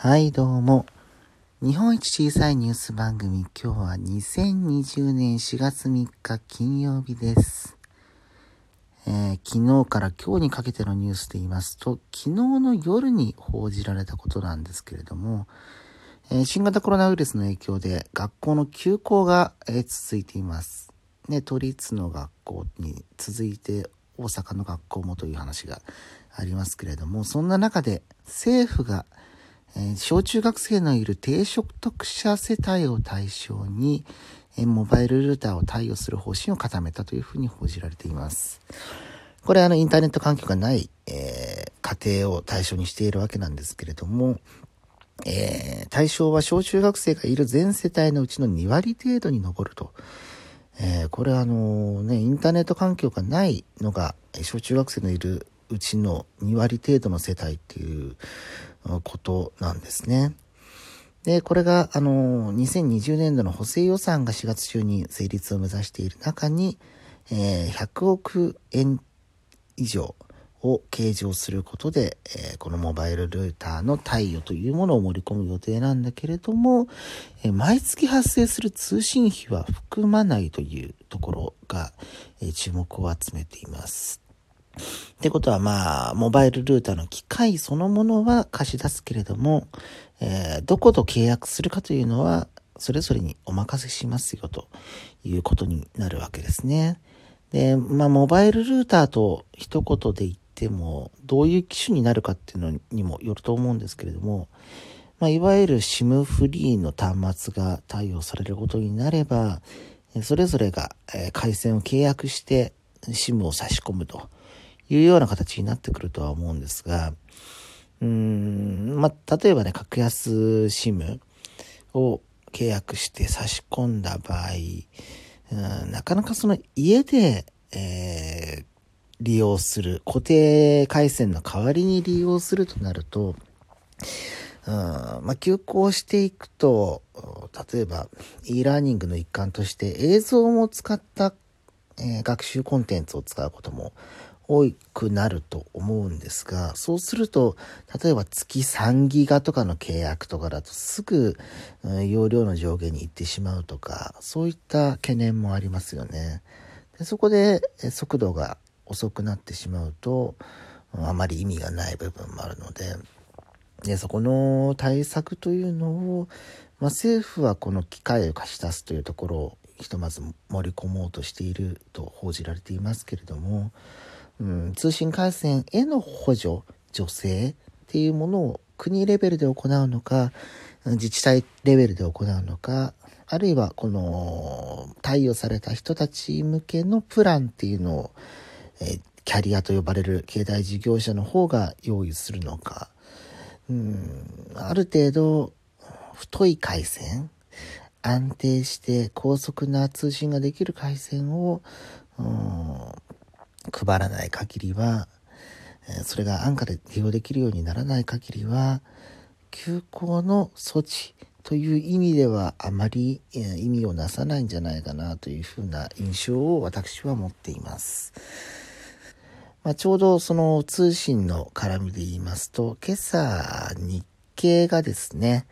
はい、どうも。日本一小さいニュース番組、今日は2020年4月3日金曜日です。えー昨日から今日にかけてのニュースで言いますと、昨日の夜に報じられたことなんですけれども、えー新型コロナウイルスの影響で学校の休校が、えー続いています。ね、都立の学校に続いて大阪の学校もという話がありますけれども、そんな中で政府が、え小中学生のいる低所得者世帯を対象に、えモバイルルーターを貸与する方針を固めたというふうに報じられています。これあのインターネット環境がない、えー家庭を対象にしているわけなんですけれども、えー対象は小中学生がいる全世帯のうちの2割程度に上ると。えーこれあのね、インターネット環境がないのが、小中学生のいるうちの2割程度の世帯っていうことなんですね。で、これが、あの、2020年度の補正予算が4月中に成立を目指している中に、えー100億円以上を計上することで、えーこのモバイルルーターの貸与というものを盛り込む予定なんだけれども、えー毎月発生する通信費は含まないというところが、え注目を集めています。ってことはまあ、モバイルルーターの機械そのものは貸し出すけれども、えーどこと契約するかというのは、それぞれにお任せしますよということになるわけですね。で、まあ、モバイルルーターと一言で言っても、どういう機種になるかっていうのにもよると思うんですけれども、まあ、いわゆる SIM フリーの端末が対応されることになれば、それぞれが回線を契約して SIM を差し込むというような形になってくるとは思うんですが、うん、まあ、例えばね、格安 SIM を契約して差し込んだ場合、うんなかなかその家で、えー利用する、固定回線の代わりに利用するとなると、うんまあ、休校していくと、例えば e ラーニングの一環として映像も使った、えー学習コンテンツを使うことも多くなると思うんですが、そうすると、例えば月3ギガとかの契約とかだとすぐ、うん容量の上限に行ってしまうとか、そういった懸念もありますよね。でそこで速度が遅くなってしまうと、あまり意味がない部分もあるので、で、そこの対策というのを、まあ、政府はこの機械を貸し出すというところをひとまず盛り込もうとしていると報じられていますけれども、うん、通信回線への補助、助成っていうものを国レベルで行うのか、自治体レベルで行うのか、あるいはこの貸与された人たち向けのプランっていうのを、えキャリアと呼ばれる携帯事業者の方が用意するのか、うん、ある程度太い回線、安定して高速な通信ができる回線を、うん配らない限りは、えそれが安価で利用できるようにならない限りは、休校の措置という意味ではあまり意味をなさないんじゃないかなというふうな印象を私は持っています。まあ、ちょうどその通信の絡みで言いますと、今朝日経がですね、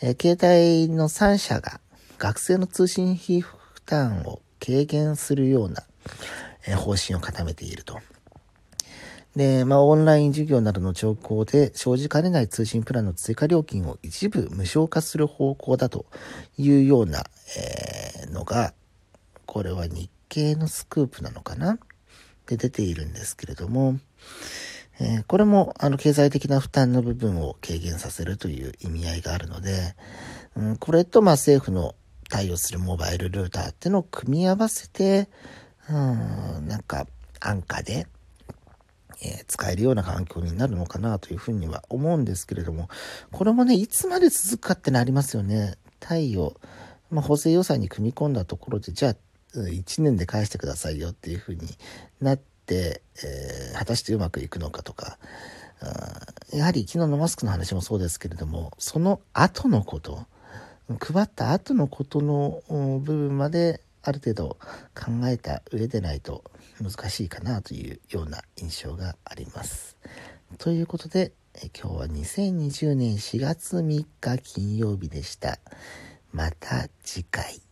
え携帯の3社が学生の通信費負担を軽減するような、方針を固めていると。で、まあ、オンライン授業などの兆候で生じかねない通信プランの追加料金を一部無償化する方向だというような、えーのが、これは日経のスクープなのかな？で出ているんですけれども、えーこれもあの経済的な負担の部分を軽減させるという意味合いがあるので、うん、これとまあ政府の対応するモバイルルーターってのを組み合わせて、うん、なんか安価で、えー使えるような環境になるのかなというふうには思うんですけれども、これもね、いつまで続くかってなりますよね。貸与、まあ、補正予算に組み込んだところで、じゃあ、1年で返してくださいよっていうふうになって、えー果たしてうまくいくのかとか、やはり昨日のマスクの話もそうですけれども、その後のこと、配った後のことの部分まである程度考えた上でないと難しいかなというような印象があります。ということで、え今日は2020年4月3日金曜日でした。また次回。